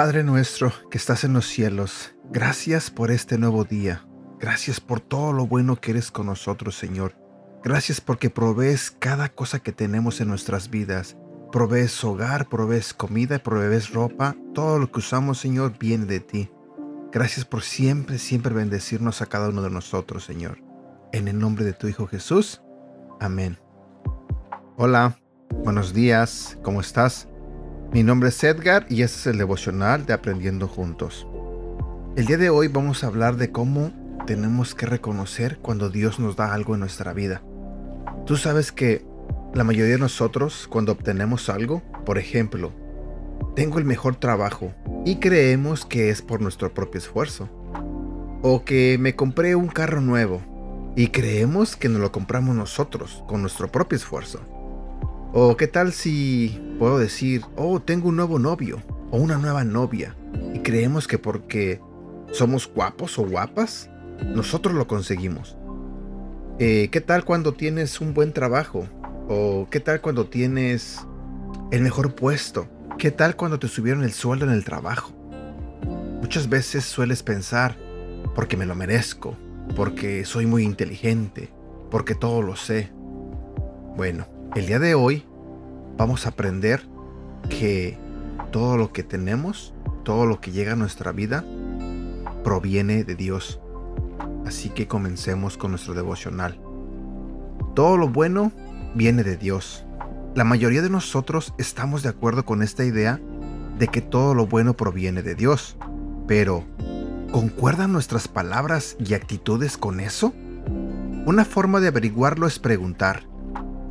Padre nuestro que estás en los cielos, gracias por este nuevo día. Gracias por todo lo bueno que eres con nosotros, Señor. Gracias porque provees cada cosa que tenemos en nuestras vidas. Provees hogar, provees comida, provees ropa. Todo lo que usamos, Señor, viene de ti. Gracias por siempre, siempre bendecirnos a cada uno de nosotros, Señor. En el nombre de tu Hijo Jesús. Amén. Hola, buenos días, ¿cómo estás? Mi nombre es Edgar y este es el devocional de Aprendiendo Juntos. El día de hoy vamos a hablar de cómo tenemos que reconocer cuando Dios nos da algo en nuestra vida. Tú sabes que la mayoría de nosotros cuando obtenemos algo, por ejemplo, tengo el mejor trabajo y creemos que es por nuestro propio esfuerzo. O que me compré un carro nuevo y creemos que nos lo compramos nosotros con nuestro propio esfuerzo. O qué tal si puedo decir, oh, tengo un nuevo novio o una nueva novia y creemos que porque somos guapos o guapas, nosotros lo conseguimos. Eh, ¿Qué tal cuando tienes un buen trabajo? ¿O qué tal cuando tienes el mejor puesto? ¿Qué tal cuando te subieron el sueldo en el trabajo? Muchas veces sueles pensar, porque me lo merezco, porque soy muy inteligente, porque todo lo sé. Bueno, el día de hoy vamos a aprender que todo lo que tenemos, todo lo que llega a nuestra vida, proviene de Dios. Así que comencemos con nuestro devocional. Todo lo bueno viene de Dios. La mayoría de nosotros estamos de acuerdo con esta idea de que todo lo bueno proviene de Dios. Pero, ¿concuerdan nuestras palabras y actitudes con eso? Una forma de averiguarlo es preguntar,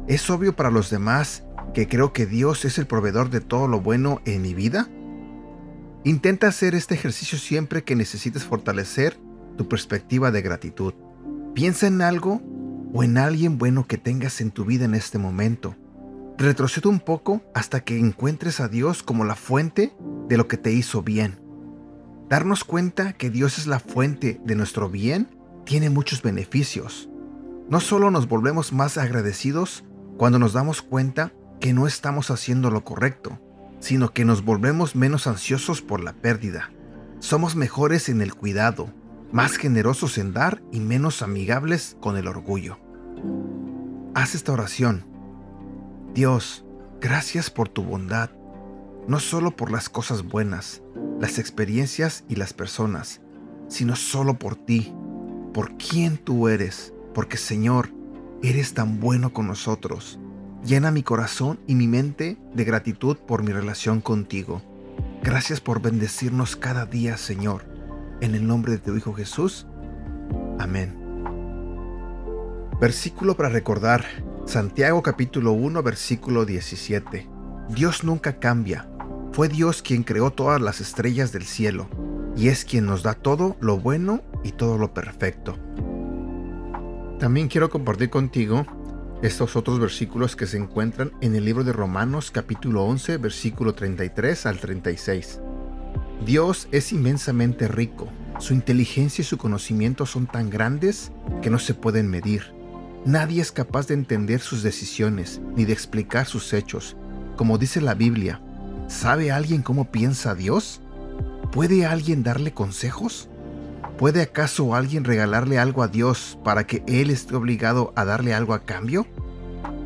¿Es obvio para los demás que creo que Dios es el proveedor de todo lo bueno en mi vida? Intenta hacer este ejercicio siempre que necesites fortalecer tu perspectiva de gratitud. Piensa en algo o en alguien bueno que tengas en tu vida en este momento. Retrocede un poco hasta que encuentres a Dios como la fuente de lo que te hizo bien. Darnos cuenta que Dios es la fuente de nuestro bien tiene muchos beneficios. No solo nos volvemos más agradecidos cuando nos damos cuenta que no estamos haciendo lo correcto, sino que nos volvemos menos ansiosos por la pérdida. Somos mejores en el cuidado, más generosos en dar y menos amigables con el orgullo. Haz esta oración. Dios, gracias por tu bondad, no solo por las cosas buenas, las experiencias y las personas, sino solo por ti, por quien tú eres, porque Señor, Eres tan bueno con nosotros. Llena mi corazón y mi mente de gratitud por mi relación contigo. Gracias por bendecirnos cada día, Señor. En el nombre de tu Hijo Jesús. Amén. Versículo para recordar. Santiago capítulo 1 versículo 17. Dios nunca cambia. Fue Dios quien creó todas las estrellas del cielo y es quien nos da todo lo bueno y todo lo perfecto. También quiero compartir contigo estos otros versículos que se encuentran en el libro de Romanos capítulo 11 versículo 33 al 36. Dios es inmensamente rico, su inteligencia y su conocimiento son tan grandes que no se pueden medir. Nadie es capaz de entender sus decisiones ni de explicar sus hechos. Como dice la Biblia, ¿sabe alguien cómo piensa Dios? ¿Puede alguien darle consejos? ¿Puede acaso alguien regalarle algo a Dios para que Él esté obligado a darle algo a cambio?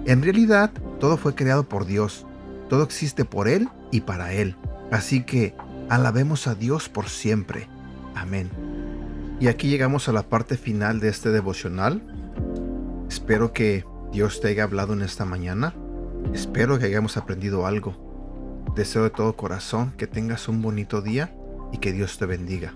En realidad, todo fue creado por Dios, todo existe por Él y para Él. Así que alabemos a Dios por siempre. Amén. Y aquí llegamos a la parte final de este devocional. Espero que Dios te haya hablado en esta mañana. Espero que hayamos aprendido algo. Deseo de todo corazón que tengas un bonito día y que Dios te bendiga.